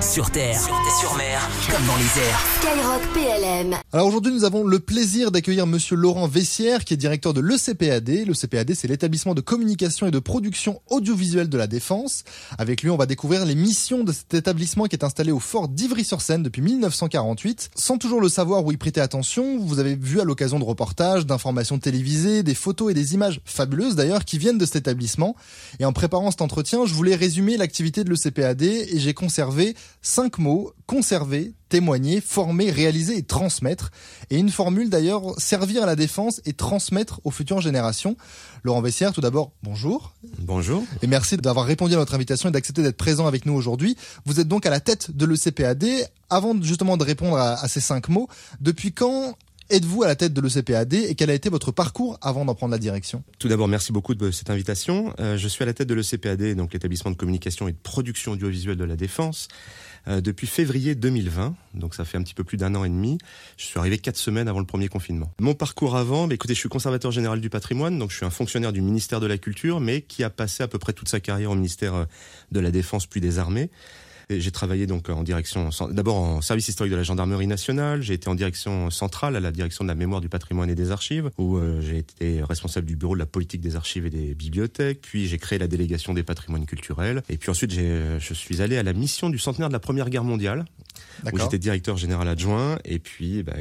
Sur terre, sur, mer, comme dans les airs. Skyrock PLM. Alors aujourd'hui, nous avons le plaisir d'accueillir monsieur Laurent Vessière, qui est directeur de l'ECPAD. L'ECPAD, c'est l'établissement de communication et de production audiovisuelle de la Défense. Avec lui, on va découvrir les missions de cet établissement qui est installé au fort d'Ivry-sur-Seine depuis 1948. Sans toujours le savoir ou y prêter attention, vous avez vu à l'occasion de reportages, d'informations télévisées, des photos et des images fabuleuses d'ailleurs qui viennent de cet établissement. Et en préparant cet entretien, je voulais résumer l'activité de l'ECPAD et j'ai conservé cinq mots, conserver, témoigner, former, réaliser et transmettre. Et une formule d'ailleurs, servir à la défense et transmettre aux futures générations. Laurent Vessière, tout d'abord, bonjour. Bonjour. Et merci d'avoir répondu à notre invitation et d'accepter d'être présent avec nous aujourd'hui. Vous êtes donc à la tête de l'ECPAD. Avant justement de répondre à, à ces cinq mots, depuis quand êtes-vous à la tête de l'ECPAD et quel a été votre parcours avant d'en prendre la direction? Tout d'abord, merci beaucoup de cette invitation. Euh, je suis à la tête de l'ECPAD, donc l'établissement de communication et de production audiovisuelle de la Défense, euh, depuis février 2020. Donc ça fait un petit peu plus d'un an et demi. Je suis arrivé quatre semaines avant le premier confinement. Mon parcours avant, bah, écoutez, je suis conservateur général du patrimoine, donc je suis un fonctionnaire du ministère de la Culture, mais qui a passé à peu près toute sa carrière au ministère euh, de la Défense puis des Armées. J'ai travaillé donc en direction, d'abord en service historique de la gendarmerie nationale. J'ai été en direction centrale à la direction de la mémoire du patrimoine et des archives, où euh, j'ai été responsable du bureau de la politique des archives et des bibliothèques. Puis j'ai créé la délégation des patrimoines culturels. Et puis ensuite, je suis allé à la mission du centenaire de la Première Guerre mondiale, où j'étais directeur général adjoint. Et puis, bah,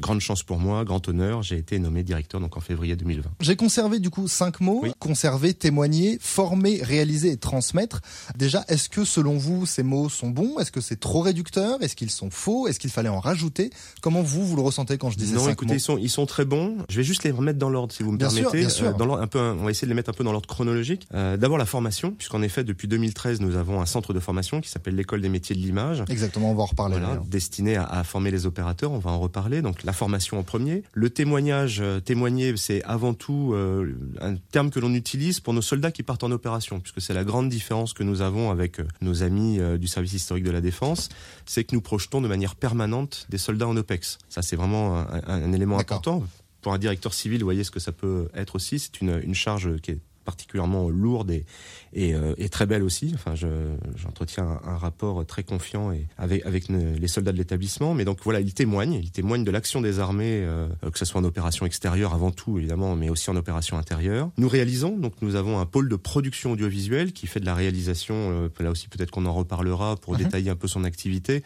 grande chance pour moi, grand honneur, j'ai été nommé directeur donc en février 2020. J'ai conservé du coup cinq mots conserver, témoigner, former, réaliser et transmettre. Déjà, est-ce que selon vous ces mots sont bons? Est-ce que c'est trop réducteur? Est-ce qu'ils sont faux? Est-ce qu'il fallait en rajouter? Comment vous vous le ressentez quand je dis non, cinq écoutez, mots ils sont ils sont très bons. Je vais juste les remettre dans l'ordre si vous me bien permettez. Sûr, bien sûr. Euh, dans un peu, on va essayer de les mettre un peu dans l'ordre chronologique. Euh, D'abord la formation, puisqu'en effet depuis 2013 nous avons un centre de formation qui s'appelle l'école des métiers de l'image. Exactement, on va en reparler. Voilà, destiné à, à former les opérateurs. On va en reparler. Donc la formation en premier. Le témoignage, euh, témoigner, c'est avant tout euh, un terme que l'on utilise pour nos soldats qui partent en opération, puisque c'est la grande différence que nous avons avec euh, nos amis du service historique de la défense, c'est que nous projetons de manière permanente des soldats en OPEX. Ça, c'est vraiment un, un, un élément important. Pour un directeur civil, vous voyez ce que ça peut être aussi. C'est une, une charge qui est particulièrement lourde et, et, euh, et, très belle aussi. Enfin, j'entretiens un, un, rapport très confiant et avec, avec les soldats de l'établissement. Mais donc voilà, il témoigne, il témoigne de l'action des armées, euh, que ce soit en opération extérieure avant tout évidemment, mais aussi en opération intérieure. Nous réalisons, donc nous avons un pôle de production audiovisuelle qui fait de la réalisation. Euh, là aussi, peut-être qu'on en reparlera pour mmh. détailler un peu son activité.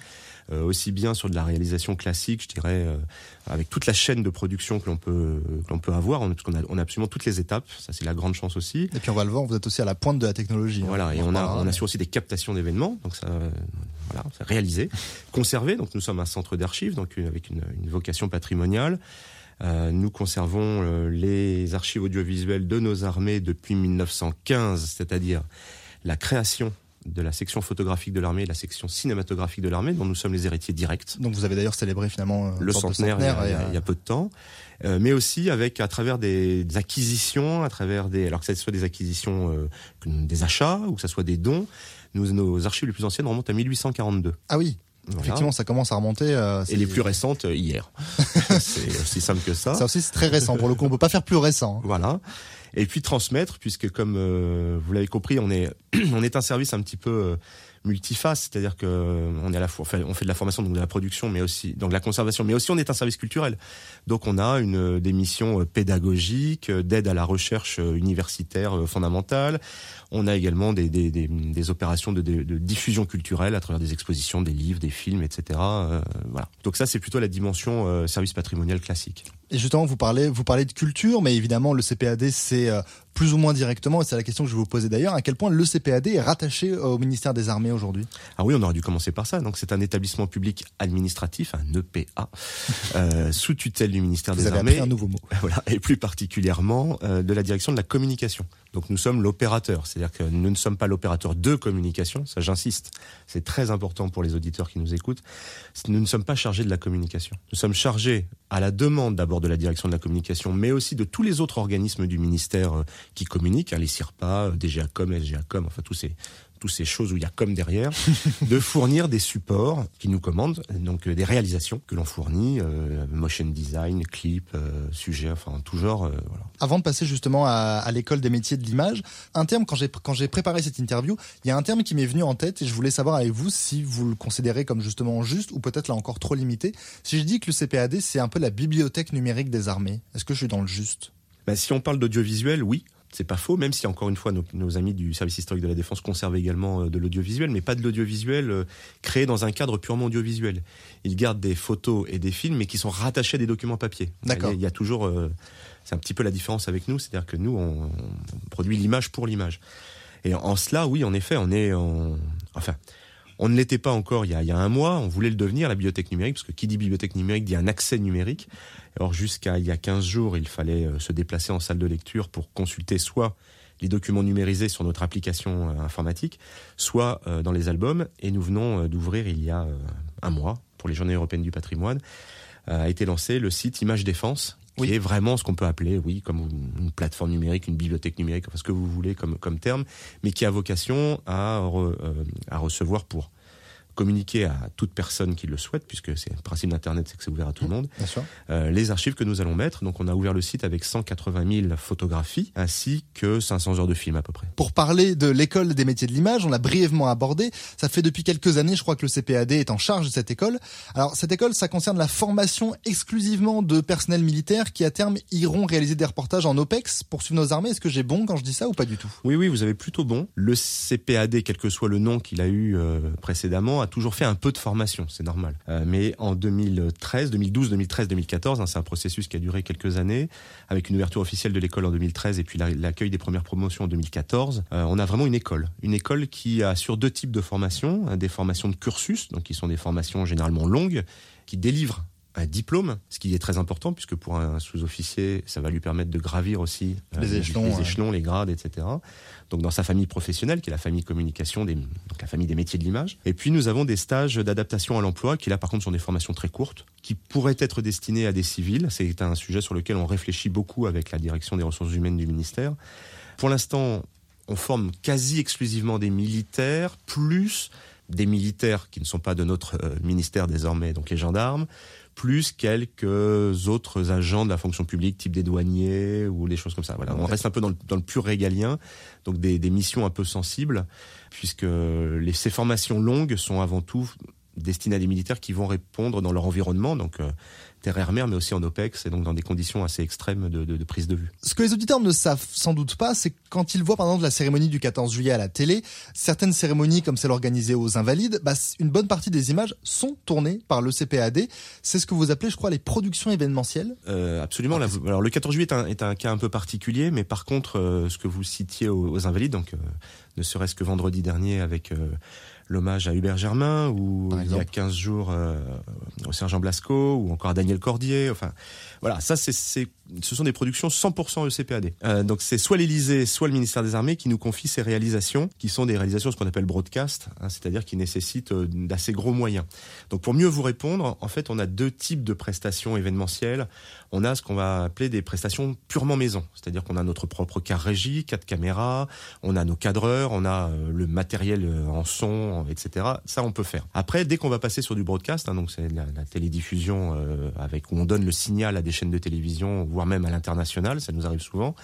Euh, aussi bien sur de la réalisation classique, je dirais, euh, avec toute la chaîne de production que l'on peut que l'on peut avoir, parce qu'on a, on a absolument toutes les étapes. Ça, c'est la grande chance aussi. Et puis on va le voir, vous êtes aussi à la pointe de la technologie. Voilà, hein, et on, a on assure aussi des captations d'événements, donc ça, voilà, c'est réalisé, conservé. Donc nous sommes un centre d'archives, donc avec une, une vocation patrimoniale. Euh, nous conservons euh, les archives audiovisuelles de nos armées depuis 1915, c'est-à-dire la création de la section photographique de l'armée et la section cinématographique de l'armée, dont nous sommes les héritiers directs. Donc vous avez d'ailleurs célébré finalement le centenaire, centenaire il, y a, il, y a, peu de temps, euh, mais aussi avec à travers des, des, acquisitions, à travers des, alors que ce soit des acquisitions, euh, des achats ou que ce soit des dons, nous, nos archives les plus anciennes remontent à 1842. Ah oui. Voilà. Effectivement, ça commence à remonter. Euh, et les plus récentes euh, hier. c'est aussi simple que ça. Ça aussi, c'est très récent. Pour le coup, on peut pas faire plus récent. Voilà et puis transmettre, puisque comme euh, vous l'avez compris, on est on est un service un petit peu euh, multiface, c'est-à-dire que euh, on est à la fois, on fait de la formation, donc de la production, mais aussi donc de la conservation, mais aussi on est un service culturel. Donc on a une des missions pédagogiques, d'aide à la recherche universitaire fondamentale. On a également des, des, des, opérations de, diffusion culturelle à travers des expositions, des livres, des films, etc. Euh, voilà. Donc ça, c'est plutôt la dimension euh, service patrimonial classique. Et justement, vous parlez, vous parlez de culture, mais évidemment, le CPAD, c'est euh, plus ou moins directement, et c'est la question que je vais vous poser d'ailleurs, à quel point le CPAD est rattaché au ministère des Armées aujourd'hui? Ah oui, on aurait dû commencer par ça. Donc c'est un établissement public administratif, un EPA, euh, sous tutelle du ministère vous des avez Armées. Un nouveau mot. Voilà, et plus particulièrement euh, de la direction de la communication. Donc nous sommes l'opérateur, c'est-à-dire que nous ne sommes pas l'opérateur de communication, ça j'insiste, c'est très important pour les auditeurs qui nous écoutent, nous ne sommes pas chargés de la communication. Nous sommes chargés à la demande d'abord de la direction de la communication, mais aussi de tous les autres organismes du ministère qui communiquent, hein, les CIRPA, DGACOM, SGACOM, enfin tous ces toutes ces choses où il y a comme derrière, de fournir des supports qui nous commandent, donc euh, des réalisations que l'on fournit, euh, motion design, clip, euh, sujet, enfin tout genre. euh, voilà. Avant de passer justement à, à l'école des métiers de l'image, un terme quand j'ai quand j'ai préparé cette interview, il y a un terme qui m'est venu en tête et je voulais savoir avec vous si vous le considérez comme justement juste ou peut-être là encore trop limité. Si je dis que le CPAD c'est un peu la bibliothèque numérique des armées, est-ce que je suis dans le juste? Bah, si on parle d'audiovisuel, oui. C'est pas faux, même si encore une fois nos, nos amis du service historique de la défense conservent également euh, de l'audiovisuel, mais pas de l'audiovisuel euh, créé dans un cadre purement audiovisuel. Ils gardent des photos et des films, mais qui sont rattachés à des documents papier. D'accord. Il y a- toujours, euh, c'est un petit peu la différence avec nous, c'est-à-dire que nous on, on produit l'image pour l'image. Et en cela, oui, en effet, on est, en, enfin, on ne l'était pas encore il y, a, il y a un mois, on voulait le devenir, la bibliothèque numérique, parce que qui dit bibliothèque numérique dit un accès numérique. Alors jusqu'à il y a 15 jours, il fallait euh, se déplacer en salle de lecture pour consulter soit les documents numérisés sur notre application euh, informatique, soit euh, dans les albums. Et nous venons d'ouvrir il y a un mois, pour les Journées européennes du patrimoine, a été lancé le site Image Défense, qui est vraiment ce qu'on peut appeler, oui, comme une plateforme numérique, une bibliothèque numérique, enfin ce que vous voulez comme, comme terme, mais qui a vocation à, re- à recevoir pour communiquer à toute personne qui le souhaite, puisque c'est le principe d'Internet, c'est que c'est ouvert à tout le monde, Bien sûr. euh, les archives que nous allons mettre. Donc on a ouvert le site avec 180 000 photographies, ainsi que 500 heures de film à peu près. Pour parler de l'école des métiers de l'image, on l'a brièvement abordé. Ça fait depuis quelques années, je crois que le CPAD est en charge de cette école. Alors cette école, ça concerne la formation exclusivement de personnel militaire qui à terme iront réaliser des reportages en OPEX pour suivre nos armées. Est-ce que j'ai bon quand je dis ça ou pas du tout? Oui, oui, vous avez plutôt bon. Le CPAD, quel que soit le nom qu'il a eu euh, précédemment, a toujours fait un peu de formation, c'est normal. Euh, mais en 2013, 2012, 2013, 2014, hein, c'est un processus qui a duré quelques années, avec une ouverture officielle de l'école en 2013 et puis la- l'accueil des premières promotions en 2014. euh, on a vraiment une école, une école qui assure deux types de formations, hein, des formations de cursus, donc qui sont des formations généralement longues, qui délivrent un diplôme, ce qui est très important puisque pour un sous-officier, ça va lui permettre de gravir aussi euh, Les échelons, les ouais. échelons, les grades, etc. Donc dans sa famille professionnelle, qui est la famille communication, des, donc la famille des métiers de l'image. Et puis nous avons des stages d'adaptation à l'emploi, qui là par contre sont des formations très courtes, qui pourraient être destinées à des civils. C'est un sujet sur lequel on réfléchit beaucoup avec la direction des ressources humaines du ministère. Pour l'instant, on forme quasi exclusivement des militaires, plus des militaires qui ne sont pas de notre euh, ministère désormais, donc les gendarmes, plus quelques autres agents de la fonction publique, type des douaniers ou des choses comme ça. Voilà, on reste un peu dans le, dans le pur régalien, donc des, des missions un peu sensibles, puisque les, ces formations longues sont avant tout destinées à des militaires qui vont répondre dans leur environnement, donc euh, terre-air-mer, mais aussi en OPEX, et donc dans des conditions assez extrêmes de, de, de prise de vue. Ce que les auditeurs ne savent sans doute pas, c'est quand ils voient par exemple la cérémonie du 14 juillet à la télé, certaines cérémonies comme celle organisée aux Invalides, bah, une bonne partie des images sont tournées par le CPAD. C'est ce que vous appelez, je crois, les productions événementielles. Euh, absolument. Ah, alors le 14 juillet est un, est un cas un peu particulier, mais par contre, euh, ce que vous citiez aux, aux Invalides, donc euh, ne serait-ce que vendredi dernier avec l'hommage à Hubert Germain, ou il y a exemple. 15 jours euh, au sergent Blasco, ou encore à Daniel Cordier. Enfin, voilà, ça, c'est, ce sont des productions 100% ECPAD. Euh, donc c'est soit l'Élysée, soit le ministère des Armées qui nous confie ces réalisations, qui sont des réalisations ce qu'on appelle broadcast, hein, c'est-à-dire qui nécessitent euh, d'assez gros moyens. Donc pour mieux vous répondre, en fait, on a deux types de prestations événementielles. On a ce qu'on va appeler des prestations purement maison, c'est-à-dire qu'on a notre propre car régie, quatre caméras, on a nos cadreurs, on a euh, le matériel euh, en son, etc. Ça, on peut faire. Après, dès qu'on va passer sur du broadcast, hein, donc c'est la, la télédiffusion avec où on donne le signal à des chaînes de télévision, voire même à l'international, ça nous arrive souvent.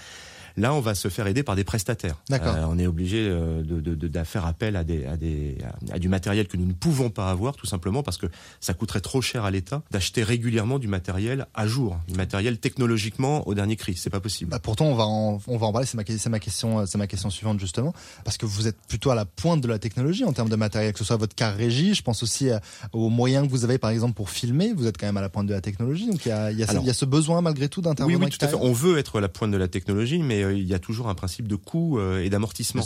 Là, on va se faire aider par des prestataires. D'accord. Euh, on est obligé euh, de, de, de, de faire appel à, des, à, des, à, à du matériel que nous ne pouvons pas avoir, tout simplement parce que ça coûterait trop cher à l'État d'acheter régulièrement du matériel à jour, du matériel technologiquement au dernier cri. C'est pas possible. Bah, pourtant, on va en, on va en parler. C'est ma, question, euh, c'est ma question suivante justement, parce que vous êtes plutôt à la pointe de la technologie en termes de matériel, que ce soit votre car régie. Je pense aussi aux moyens que vous avez, par exemple, pour filmer. Vous êtes quand même à la pointe de la technologie, donc il y a, il y a, ce- Alors- il y a ce besoin malgré tout Oui, d'intervenir. oui, tout à fait. On veut être à la pointe de la technologie, mais il y a toujours un principe de coût euh, et d'amortissement.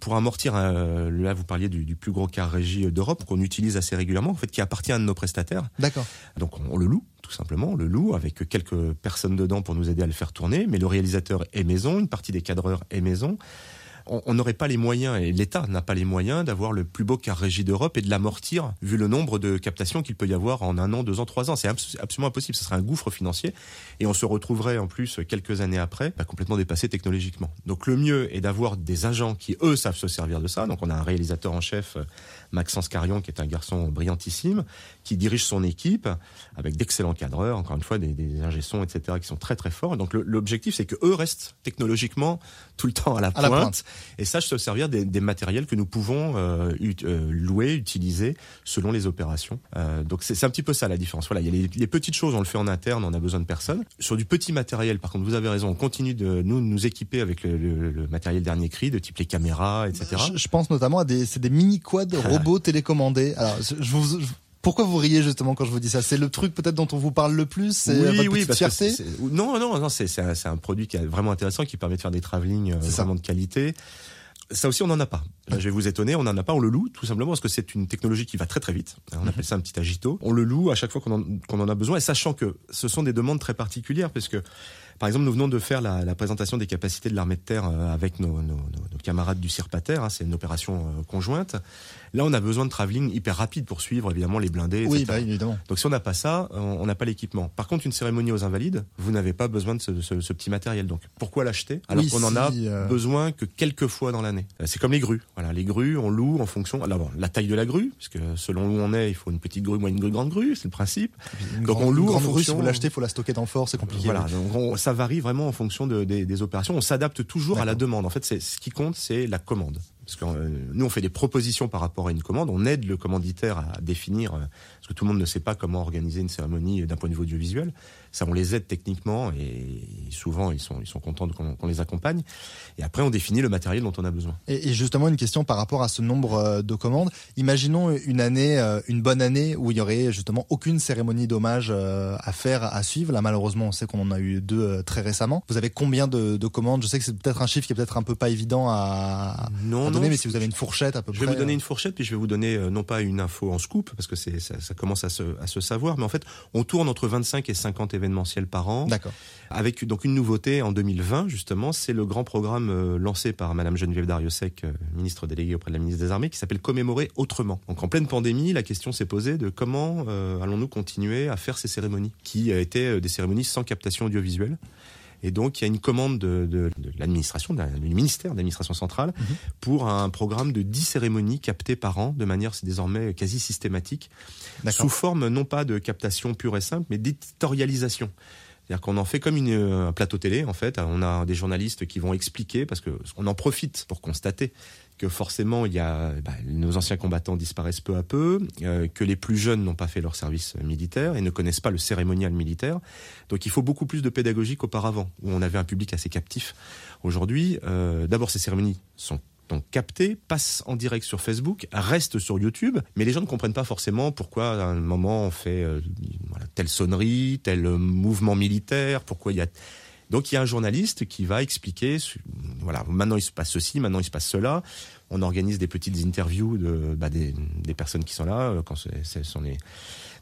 Pour amortir, euh, là vous parliez du, du plus gros car régie d'Europe qu'on utilise assez régulièrement, en fait, qui appartient à un de nos prestataires. D'accord. Donc on, on le loue, tout simplement, on le loue avec quelques personnes dedans pour nous aider à le faire tourner, mais le réalisateur est maison, une partie des cadreurs est maison. On n'aurait pas les moyens, et l'État n'a pas les moyens d'avoir le plus beau car régie d'Europe et de l'amortir, vu le nombre de captations qu'il peut y avoir en un an, deux ans, trois ans. C'est absolument impossible. Ce serait un gouffre financier. Et on se retrouverait en plus quelques années après, bah, complètement dépassé technologiquement. Donc le mieux est d'avoir des agents qui, eux, savent se servir de ça. Donc on a un réalisateur en chef, Maxence Carion, qui est un garçon brillantissime, qui dirige son équipe avec d'excellents cadreurs, encore une fois, des, des etc., qui sont très très forts. Donc l'objectif, c'est que eux restent technologiquement tout le temps à la, pointe, et sachent se servir des, des, matériels que nous pouvons euh, euh, louer, utiliser selon les opérations. Euh, donc c'est un petit peu ça la différence. Voilà, il y a les, les, petites choses, on le fait en interne, on a besoin de personne. Sur du petit matériel, par contre, vous avez raison, on continue de nous nous équiper avec le, le, le matériel dernier cri, de type les caméras, etc. Je, je pense notamment à des, c'est des mini quads robots télécommandés. Alors, je, je vous, je, pourquoi vous riez justement quand je vous dis ça? C'est le truc peut-être dont on vous parle le plus C'est oui, votre oui, fierté? Non, non, non, c'est un, un, produit qui est vraiment intéressant, qui permet de faire des travelling euh, vraiment de qualité. Ça aussi, on n'en a pas. Là, je vais vous étonner, on n'en a pas, on le loue, tout simplement parce que c'est une technologie qui va très très vite. On appelle ça un petit agito. On le loue à chaque fois qu'on en, qu en, a besoin, et sachant que ce sont des demandes très particulières, parce que par exemple, nous venons de faire la, la présentation des capacités de l'armée de terre avec nos, nos, nos camarades du CIRPATER. Hein, c'est une opération conjointe. Là, on a besoin de travelling hyper rapide pour suivre évidemment les blindés. Etc. Oui, bah, évidemment. Donc si on n'a pas ça, on n'a pas l'équipement. Par contre, une cérémonie aux invalides, vous n'avez pas besoin de ce, ce, ce, petit matériel. Donc pourquoi l'acheter alors oui, qu'on en si, a euh... besoin que quelques fois dans l'année? C'est comme les grues. Voilà, les grues, on loue en fonction. Alors bon, la taille de la grue, parce que selon où on est, il faut une petite grue, moyenne grue, grande grue, c'est le principe. Une donc grande, on loue en fonction. Grue, si vous l'achetez, il faut la stocker dans le fort, c'est compliqué. Voilà, donc on, ça varie vraiment en fonction de, des, des opérations. On s'adapte toujours à la demande. En fait, c'est ce qui compte, c'est la commande. Parce que euh, nous, on fait des propositions par rapport à une commande, on aide le commanditaire à définir, euh, parce que tout le monde ne sait pas comment organiser une cérémonie d'un point de vue audiovisuel. Ça, on les aide techniquement et souvent, ils sont, ils sont contents qu'on qu les accompagne. Et après, on définit le matériel dont on a besoin. Et, et justement, une question par rapport à ce nombre euh, de commandes. Imaginons une année, euh, une bonne année où il y aurait justement aucune cérémonie d'hommage euh, à faire, à suivre. Là, malheureusement, on sait qu'on en a eu deux très récemment. Vous avez combien de, de commandes? Je sais que c'est peut-être un chiffre qui est peut-être un peu pas évident à, non, à donner, non, mais si vous avez une fourchette à peu je près. Je vais vous donner une fourchette, puis je vais vous donner euh, non pas une info en scoop, parce que c'est ça, ça, commence à se, à se savoir, mais en fait, on tourne entre 25 et 50 événementiels par an. D'accord. Avec donc une nouveauté en 2020, justement, c'est le grand programme euh, lancé par Madame Geneviève Dariussec, euh, ministre déléguée auprès de la ministre des Armées, qui s'appelle Commémorer autrement. Donc en pleine pandémie, la question s'est posée de comment euh, allons-nous continuer à faire ces cérémonies, qui étaient des cérémonies sans captation audiovisuelle. Et donc, il y a une commande de, de, de l'administration, du ministère de l'administration centrale, mmh. pour un programme de 10 cérémonies captées par an, de manière désormais quasi systématique, sous forme non pas de captation pure et simple, mais d'éditorialisation. C'est-à-dire qu'on en fait comme une, un plateau télé, en fait. On a des journalistes qui vont expliquer, parce qu'on en profite pour constater que forcément, il y a, bah, nos anciens combattants disparaissent peu à peu, euh, que les plus jeunes n'ont pas fait leur service militaire et ne connaissent pas le cérémonial militaire. Donc il faut beaucoup plus de pédagogie qu'auparavant, où on avait un public assez captif. Aujourd'hui, euh, d'abord, ces cérémonies sont donc capté, passe en direct sur Facebook, reste sur YouTube, mais les gens ne comprennent pas forcément pourquoi à un moment on fait euh, telle sonnerie, tel mouvement militaire, pourquoi il y a donc il y a un journaliste qui va expliquer, voilà, maintenant il se passe ceci, maintenant il se passe cela. On organise des petites interviews de bah, des, des, personnes qui sont là, quand ce sont les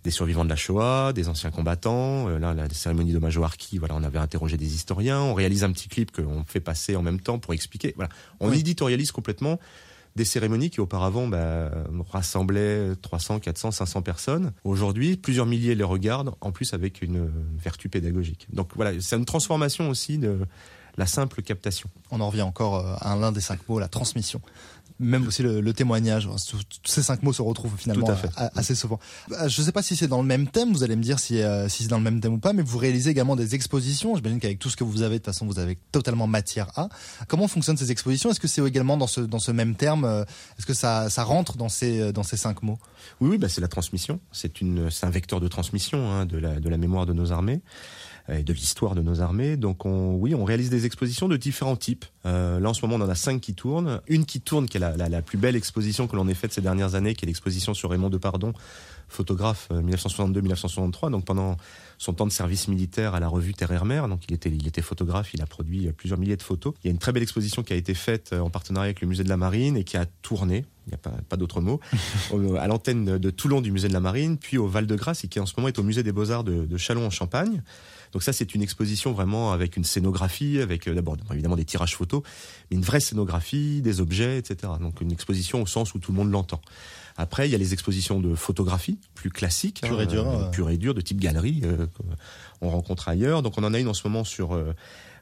des survivants de la Shoah, des anciens combattants. Euh, là, la cérémonie d'hommage au Harki, voilà, on avait interrogé des historiens. On réalise un petit clip qu'on fait passer en même temps pour expliquer. Voilà, on oui. éditorialise complètement des cérémonies qui auparavant bah, rassemblaient 300, 400, 500 personnes. Aujourd'hui, plusieurs milliers les regardent, en plus avec une vertu pédagogique. Donc voilà, c'est une transformation aussi de la simple captation. On en revient encore à l'un des cinq mots, la transmission même aussi le, le témoignage. Tous ces cinq mots se retrouvent finalement assez souvent. Je ne sais pas si c'est dans le même thème, vous allez me dire si, euh, si c'est dans le même thème ou pas, mais vous réalisez également des expositions. J'imagine qu'avec tout ce que vous avez, de toute façon, vous avez totalement matière à. Comment fonctionnent ces expositions? Est-ce que c'est également dans ce, dans ce même terme? Est-ce que ça, ça rentre dans ces, dans ces cinq mots? Oui, oui bah c'est la transmission. C'est un vecteur de transmission hein, de, la, de la mémoire de nos armées et de l'histoire de nos armées. Donc on, oui, on réalise des expositions de différents types. Euh, là en ce moment, on en a cinq qui tournent. Une qui tourne, qui est la, la, la plus belle exposition que l'on ait faite ces dernières années, qui est l'exposition sur Raymond Depardon, photographe euh, 1962-1963. Donc pendant son temps de service militaire à la revue Terre et Mer, donc il était, il était photographe, il a produit plusieurs milliers de photos. Il y a une très belle exposition qui a été faite en partenariat avec le musée de la Marine et qui a tourné il n'y a pas, pas d'autre mot, à l'antenne de Toulon du musée de la Marine, puis au Val-de-Grâce, et qui en ce moment est au musée des Beaux-Arts de, de Châlons en Champagne. Donc ça, c'est une exposition vraiment avec une scénographie, avec euh, d'abord évidemment des tirages photos, mais une vraie scénographie, des objets, etc. Donc une exposition au sens où tout le monde l'entend. Après, il y a les expositions de photographie, plus classiques, pure et dure, euh, pure et dure, de type galerie, euh, qu'on rencontre ailleurs. Donc on en a une en ce moment sur euh,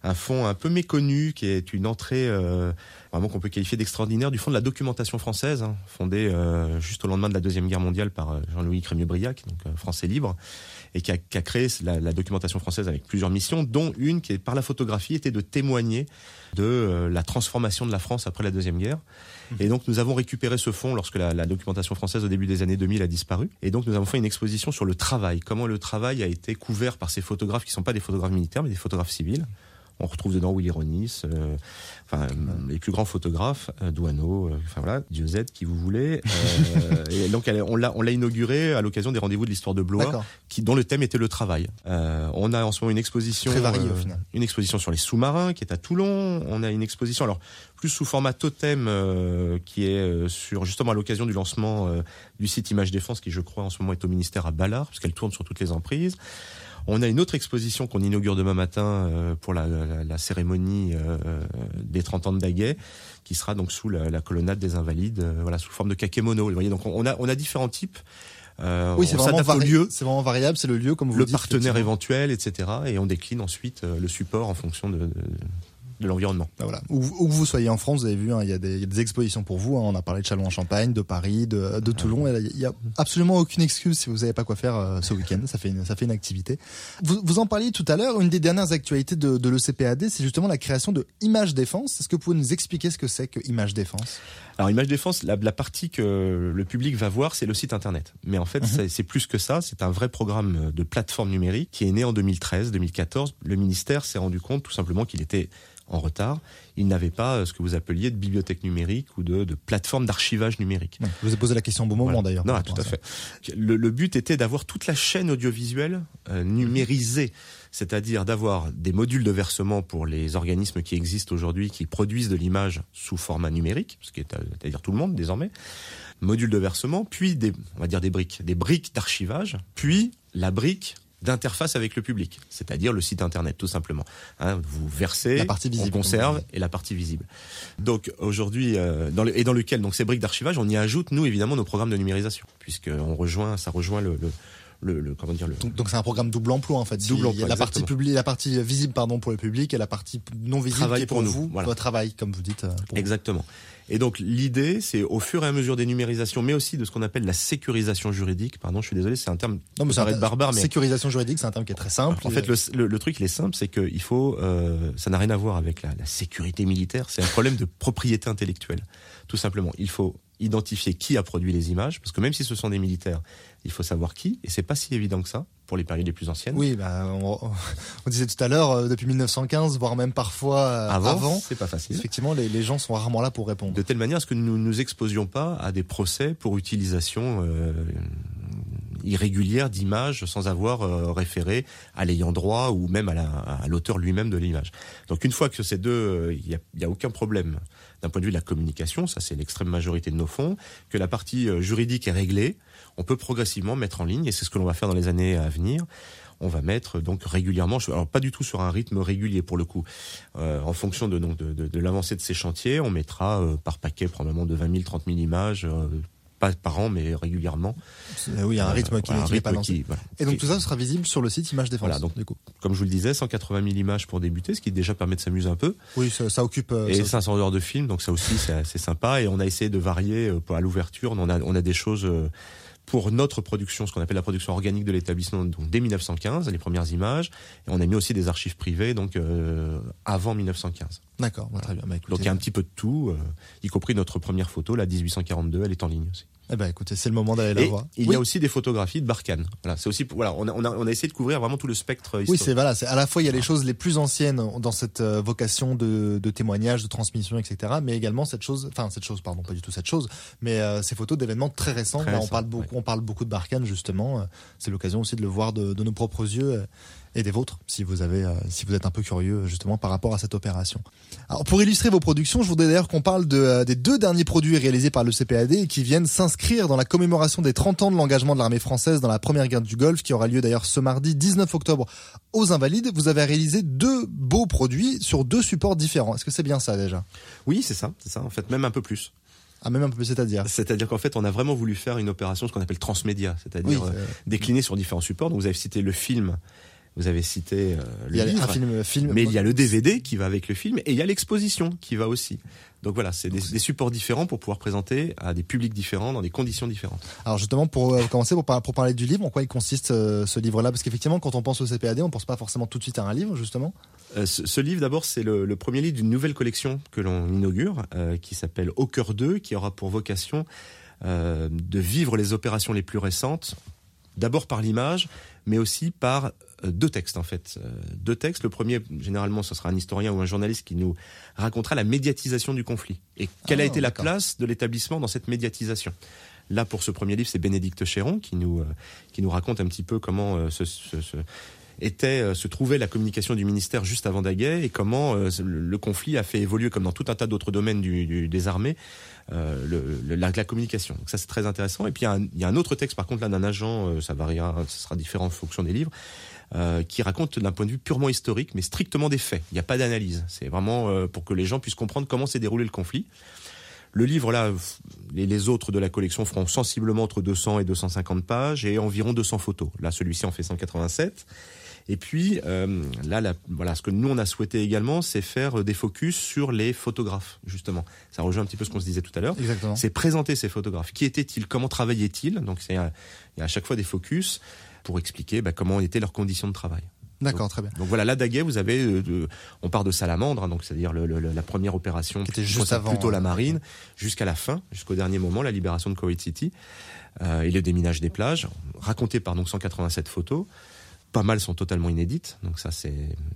un fond un peu méconnu, qui est une entrée euh, vraiment qu'on peut qualifier d'extraordinaire du fond de la documentation française, hein, fondée euh, juste au lendemain de la deuxième guerre mondiale par Jean-Louis Crémieux-Briac, donc euh, français libre, et qui a, qui a créé la, la, documentation française avec plusieurs missions, dont une qui est par la photographie était de témoigner de euh, la transformation de la France après la deuxième guerre. Et donc nous avons récupéré ce fonds lorsque la, la, documentation française au début des années 2000 a disparu. Et donc nous avons fait une exposition sur le travail, comment le travail a été couvert par ces photographes qui ne sont pas des photographes militaires mais des photographes civils. On retrouve dedans Willy Ronis, euh, enfin les plus grands photographes, euh, Douaneau, euh, enfin voilà, Dieu qui vous voulez. Euh, et donc elle, on l'a on l'a inauguré à l'occasion des rendez-vous de l'histoire de Blois, qui dont le thème était le travail. Euh, on a en ce moment une exposition, Très variée, au final. une exposition sur les sous-marins qui est à Toulon. On a une exposition alors plus sous format totem qui est sur justement à l'occasion du lancement du site Image Défense qui je crois en ce moment est au ministère à Ballard parce qu'elle tourne sur toutes les emprises. On a une autre exposition qu'on inaugure demain matin euh, pour la, la, la cérémonie euh, des 30 ans de Daguet, qui sera donc sous la, la colonnade des Invalides, euh, voilà, sous forme de kakémono. Vous voyez, donc on a, on a différents types. Euh, oui, c'est vraiment, vari vraiment variable, c'est le lieu, comme vous le dites, partenaire éventuel, etc. Et on décline ensuite le support en fonction de, de de l'environnement. Ben voilà. Où, où, vous soyez en France, vous avez vu, hein, il, y a des, il y a des expositions pour vous. Hein. On a parlé de Châlons-en-Champagne, de Paris, de, de Toulon. Il y a absolument aucune excuse si vous n'avez pas quoi faire euh, ce week-end. Ça fait une, ça fait une activité. Vous, vous en parliez tout à l'heure. Une des dernières actualités de, de l'ECPAD, c'est justement la création de Image Défense. Est-ce que vous pouvez nous expliquer ce que c'est que Image Défense? Alors Image Défense, la, la, partie que le public va voir, c'est le site internet. Mais en fait, -hmm. c'est plus que ça. C'est un vrai programme de plateforme numérique qui est né en 2013-2014. Le ministère s'est rendu compte tout simplement qu'il était en retard, il n'avait pas ce que vous appeliez de bibliothèque numérique ou de, de plateforme d'archivage numérique. Ouais, je vous ai posé la question au bon moment voilà. d'ailleurs. Non, tout à, à fait. Le, le, but était d'avoir toute la chaîne audiovisuelle euh, numérisée, c'est-à-dire d'avoir des modules de versement pour les organismes qui existent aujourd'hui, qui produisent de l'image sous format numérique, ce qui est c'est-à-dire tout le monde désormais, module de versement, puis des, on va dire des briques, des briques d'archivage, puis la brique d'interface avec le public, c'est-à-dire le site internet tout simplement. Hein, vous versez, la partie visible, on conserve et la partie visible. Donc aujourd'hui, euh, dans le, et dans lequel donc ces briques d'archivage, on y ajoute nous évidemment nos programmes de numérisation, puisque on rejoint, ça rejoint le, le le, le, comment dire le donc, c'est un programme double emploi en fait double emploi, il y a la partie publique la partie visible pardon pour le public et la partie non visible travail qui est pour, pour nous, vous voilà. votre travail comme vous dites exactement et donc l'idée, c'est au fur et à mesure des numérisations, mais aussi de ce qu'on appelle la sécurisation juridique. Pardon, je suis désolé, c'est un terme non, mais ça paraît barbare, mais sécurisation juridique, c'est un terme qui est très simple. En fait, le, le, le truc, il est simple, c'est qu'il faut, euh, ça n'a rien à voir avec la, la sécurité militaire. C'est un problème de propriété intellectuelle, tout simplement. Il faut identifier qui a produit les images, parce que même si ce sont des militaires, il faut savoir qui, et c'est pas si évident que ça pour les périodes les plus anciennes. Oui, bah, on, on, disait tout à l'heure, euh, depuis 1915, voire même parfois euh, avant, avant c'est pas facile. Effectivement, les, les, gens sont rarement là pour répondre. De telle manière à ce que nous nous exposions pas à des procès pour utilisation euh, irrégulière d'images sans avoir euh, référé à l'ayant droit ou même à l'auteur lui-même de l'image. Donc une fois que ces deux, il euh, n'y a, aucun problème d'un point de vue de la communication, ça c'est l'extrême majorité de nos fonds, que la partie euh, juridique est réglée, on peut progressivement mettre en ligne, et c'est ce que l'on va faire dans les années à venir, on va mettre donc régulièrement, alors pas du tout sur un rythme régulier pour le coup, en fonction de, l'avancée de ces chantiers, on mettra par paquet probablement de 20 000, 30 000 images. Pas par an, mais régulièrement. Oui, il y a un rythme qui, voilà, qui un est pas lancé. qui, voilà, Et donc tout ça sera visible sur le site Image Défense. Voilà, donc du coup. comme je vous le disais, 180 000 images pour débuter, ce qui déjà permet de s'amuser un peu. Oui, ça, ça occupe. Euh, et ça... 500 heures de film, donc ça aussi c'est sympa. Et on a essayé de varier euh, à l'ouverture. On a, on a des choses. Pour notre production, ce qu'on appelle la production organique de l'établissement, donc dès 1915, les premières images, et on a mis aussi des archives privées, donc euh, avant 1915. D'accord, voilà. très bien. Bah, écoutez, donc il y a un petit peu de tout, euh, y compris notre première photo, la 1842, elle est en ligne aussi. Eh ben, écoutez, c'est le moment d'aller la voir. Il oui. y a aussi des photographies de Barkhane. Voilà, c'est aussi, voilà, on a, on a, on a essayé de couvrir vraiment tout le spectre historique. Oui, c'est voilà, c'est à la fois il y a les choses les plus anciennes dans cette euh, vocation de, de témoignage, de transmission, etc. Mais également cette chose, enfin cette chose, pardon, pas du tout cette chose, mais euh, ces photos d'événements très récents. Très Là, on parle beaucoup, ouais. on parle beaucoup de Barkhane justement. C'est l'occasion aussi de le voir de, de nos propres yeux et des vôtres, si vous avez, euh, si vous êtes un peu curieux justement par rapport à cette opération. Alors pour illustrer vos productions, je voudrais d'ailleurs qu'on parle de, euh, des deux derniers produits réalisés par le CPAD et qui viennent s'inscrire dans la commémoration des 30 ans de l'engagement de l'armée française dans la première guerre du Golfe, qui aura lieu d'ailleurs ce mardi 19 octobre aux Invalides. Vous avez réalisé deux beaux produits sur deux supports différents. Est-ce que c'est bien ça déjà? Oui, c'est ça, c'est ça. En fait, même un peu plus. Ah, même un peu plus, c'est-à-dire? C'est-à-dire qu'en fait, on a vraiment voulu faire une opération, ce qu'on appelle transmédia, c'est-à-dire Oui, euh, décliner sur différents supports. Donc, vous avez cité le film, vous avez cité euh, Il le y a livre, un film, film mais il y a le DVD qui va avec le film et il y a l'exposition qui va aussi. Donc voilà, c'est des, des supports différents pour pouvoir présenter à des publics différents dans des conditions différentes. Alors justement, pour euh, commencer, pour, par- pour parler du livre, en quoi il consiste euh, ce livre-là? Parce qu'effectivement, quand on pense au CPAD, on pense pas forcément tout de suite à un livre, justement. Euh, ce, ce livre, d'abord, c'est le, le premier livre d'une nouvelle collection que l'on inaugure, euh, qui s'appelle Au cœur 2, qui aura pour vocation euh, de vivre les opérations les plus récentes, d'abord par l'image, mais aussi par euh, deux textes, en fait. Euh, deux textes. Le premier, généralement, ce sera un historien ou un journaliste qui nous racontera la médiatisation du conflit. Et quelle a Ah, été la place de l'établissement dans cette médiatisation? Là, pour ce premier livre, c'est Bénédicte Chéron qui nous, euh, qui nous raconte un petit peu comment euh, ce, ce- ce- était, euh, se trouvait la communication du ministère juste avant Daguet et comment euh, le, conflit a fait évoluer, comme dans tout un tas d'autres domaines du, du- des armées, euh, le, le- la, communication. Donc ça, c'est très intéressant. Et puis, il y, a un, y a un autre texte, par contre, là, d'un agent, euh, ça variera, ça sera différent en fonction des livres, euh, qui raconte d'un point de vue purement historique, mais strictement des faits. Il n'y a pas d'analyse. C'est vraiment euh, pour que les gens puissent comprendre comment s'est déroulé le conflit. Le livre, là, les, les autres de la collection feront sensiblement entre 200 et 250 pages et environ 200 photos. Là, celui-ci en fait 187. Et puis, euh, là, la- voilà, ce que nous, on a souhaité également, c'est faire euh, des focus sur les photographes, justement. Ça rejoint un petit peu ce qu'on se disait tout à l'heure. Exactement. C'est présenter ces photographes. Qui étaient-ils? Comment travaillaient-ils? Donc, c'est, euh, il y a à chaque fois des focus pour expliquer bah, comment étaient leurs conditions de travail. D'accord, très bien. Donc voilà, là, Daguet, vous avez, euh, on part de Salamandre, hein, donc c'est-à-dire le- le- la première opération Qui était juste avant, plutôt la euh, marine, jusqu'à la fin, jusqu'au dernier moment, la libération de Kuwait City euh, et le déminage des plages, raconté par donc 187 photos. Pas mal sont totalement inédites, donc ça c'est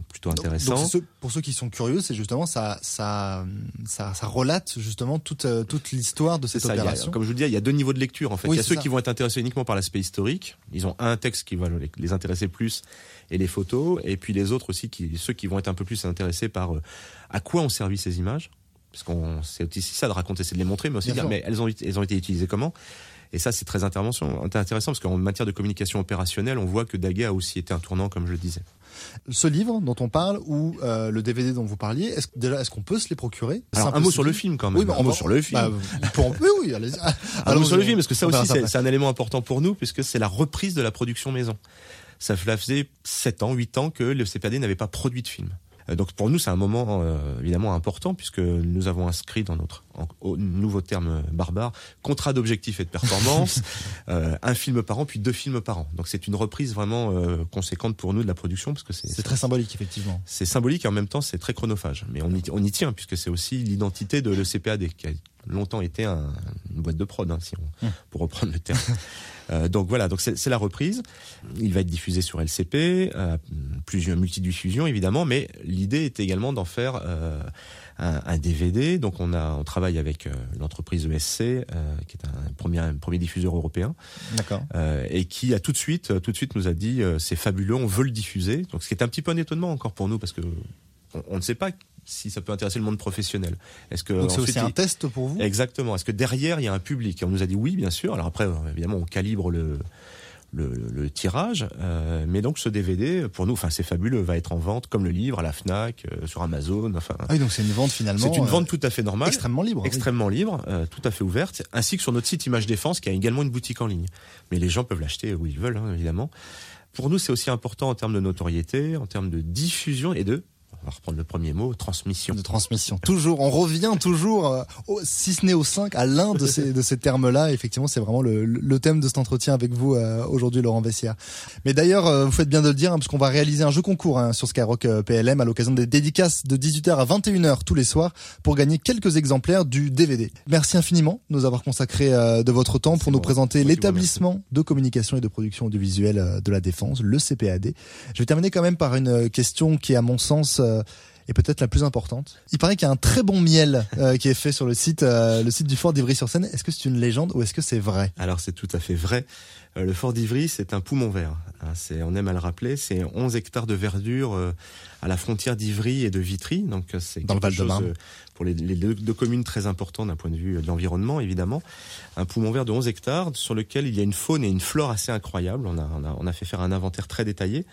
plutôt intéressant. Donc, pour ceux qui sont curieux, c'est justement ça, ça, ça, ça relate justement toute, euh, toute l'histoire de cette ça, a- opération. comme je vous le disais, il y a deux niveaux de lecture en fait. Oui, il y a ceux ça. qui vont être intéressés uniquement par l'aspect historique, ils ont un texte qui va les- les intéresser plus et les photos, et puis les autres aussi, qui, ceux qui vont être un peu plus intéressés par euh, à quoi ont servi ces images, parce qu'on c'est aussi ça de raconter, c'est de les montrer, mais aussi Bien dire sûr. mais elles ont, été- elles ont été utilisées comment? Et ça, c'est très intervention, intéressant parce qu'en matière de communication opérationnelle, on voit que Daguet a aussi été un tournant, comme je le disais. Ce livre dont on parle ou euh, le DVD dont vous parliez, est-ce, déjà, est-ce qu'on peut se les procurer? Alors, un mot sur le film quand même. Oui, mais un mot sur le film. Bah, peut- oui, oui, allez-y. Un mot sur le film, parce que ça aussi, c'est un élément important pour nous, puisque c'est la reprise de la production maison. Ça faisait 7 ans, 8 ans que le CPAD n'avait pas produit de film. Euh, Donc pour nous, c'est un moment euh, évidemment important, puisque nous avons inscrit dans notre en- au nouveau terme barbare contrat d'objectifs et de performance, euh, un film par an, puis deux films par an. Donc c'est une reprise vraiment euh, conséquente pour nous de la production, parce que c'est C'est très symbolique, effectivement. c'est symbolique et en même temps c'est très chronophage. Mais on y, on y tient puisque c'est aussi l'identité de l'ECPAD qui a longtemps été un- une boîte de prod, hein, si on, Hum. pour reprendre le terme. Euh, donc voilà, donc c'est c'est la reprise. Il va être diffusé sur LCP, euh, plusieurs multidiffusions évidemment, mais l'idée est également d'en faire euh, un, un DVD. Donc on a, on travaille avec euh, l'entreprise ESC, euh, qui est un premier, un premier diffuseur européen, D'accord. euh, et qui a tout de suite, tout de suite nous a dit c'est fabuleux, on veut le diffuser. Donc ce qui est un petit peu un étonnement encore pour nous parce que on, on ne sait pas si ça peut intéresser le monde professionnel. Est-ce que Donc c'est aussi un il- test pour vous? Exactement. Est-ce que derrière il y a un public? On nous a dit oui, bien sûr. Alors après, évidemment, on calibre le le, le tirage, euh, mais donc ce DVD pour nous, enfin c'est fabuleux, va être en vente comme le livre à la Fnac, euh, sur Amazon, enfin Ah oui, donc c'est une vente finalement. c'est une euh, vente tout à fait normale, extrêmement libre. oui. extrêmement libre, euh, tout à fait ouverte, ainsi que sur notre site Image Défense qui a également une boutique en ligne. Mais les gens peuvent l'acheter où ils veulent, hein, évidemment. Pour nous, c'est aussi important en termes de notoriété, en termes de diffusion et de, on va reprendre le premier mot, transmission. de transmission. Toujours, on revient toujours, euh, au- si ce n'est au 5, à l'un de ces, de ces termes-là. Effectivement, c'est vraiment le, le thème de cet entretien avec vous euh, aujourd'hui, Laurent Vessière. Mais d'ailleurs, euh, vous faites bien de le dire, hein, parce qu'on va réaliser un jeu concours hein, sur Skyrock euh, PLM à l'occasion des dédicaces de 18h à 21h tous les soirs pour gagner quelques exemplaires du DVD. Merci infiniment de nous avoir consacré euh, de votre temps pour nous présenter l'établissement de communication et de production audiovisuelle de la Défense, le CPAD. Je vais terminer quand même par une question qui, à mon sens, euh, est peut-être la plus importante. Il paraît qu'il y a un très bon miel euh, qui est fait sur le site, euh, le site du fort d'Ivry-sur-Seine. Est-ce que c'est une légende ou est-ce que c'est vrai? Alors c'est tout à fait vrai. Euh, le fort d'Ivry, c'est un poumon vert. Hein, c'est, on aime à le rappeler, c'est 11 hectares de verdure à la frontière d'Ivry et de Vitry. Donc c'est dans le Val-de-Marne. Pour les, les deux, communes très importantes d'un point de vue de l'environnement, évidemment. Un poumon vert de 11 hectares sur lequel il y a une faune et une flore assez incroyables. On a, on a, on a fait faire un inventaire très détaillé.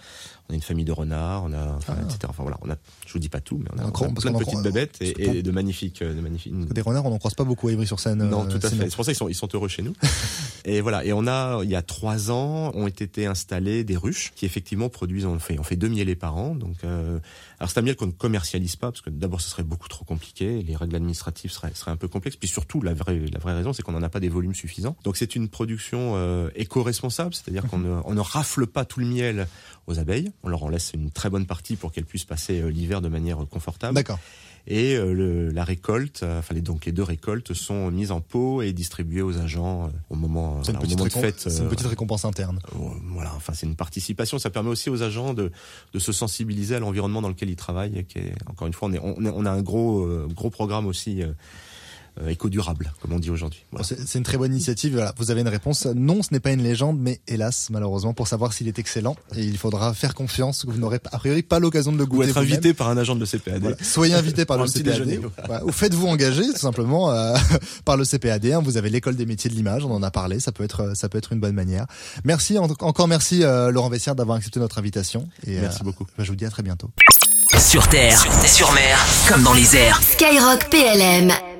On a une famille de renards, on a, enfin, ah. etc. Enfin voilà, on a, je vous dis pas tout, mais on a, on a plein de petites bébêtes et, et, de magnifiques, de magnifiques. Des renards, on n'en croise pas beaucoup à Ivry-sur-Seine. Non, tout à fait. C'est pour ça qu'ils sont, ils sont heureux chez nous. et voilà. Et on a, il y a trois ans, ont été installées des ruches qui effectivement produisent, on fait, on fait deux mielés par an. Donc, euh, alors c'est un miel qu'on ne commercialise pas parce que d'abord ce serait beaucoup trop compliqué, les règles administratives seraient, seraient un peu complexes. Puis surtout, la vraie, la vraie raison, c'est qu'on n'en a pas des volumes suffisants. Donc c'est une production euh, éco-responsable, c'est-à-dire qu'on ne, on ne rafle pas tout le miel aux abeilles. On leur en laisse une très bonne partie pour qu'elles puissent passer euh, l'hiver de manière confortable. D'accord et euh, le, la récolte, euh, enfin les, donc les deux récoltes sont mises en pot et distribuées aux agents euh, au moment, voilà, au moment de fête. C'est une petite récompense interne. voilà, enfin c'est une participation. Ça permet aussi aux agents de, de se sensibiliser à l'environnement dans lequel ils travaillent. Qui est, encore une fois, on, est, on, on a un gros gros programme aussi euh, éco-durable, comme on dit aujourd'hui. C'est une très bonne initiative. Voilà, vous avez une réponse. Non, ce n'est pas une légende, mais hélas, malheureusement, pour savoir s'il est excellent, et il faudra faire confiance. Vous n'aurez a priori pas l'occasion de le goûter. Ou être invité par un agent de le CPAD. Soyez invité par le CPAD. Ou faites-vous engager tout simplement euh, par le CPAD. Hein. Vous avez l'école des métiers de l'image, on en a parlé. Ça peut être ça peut être une bonne manière. Merci encore merci euh, Laurent Vessière d'avoir accepté notre invitation. Et, merci beaucoup. Bah, je vous dis à très bientôt. Sur terre, sur mer, comme dans les airs. Skyrock PLM.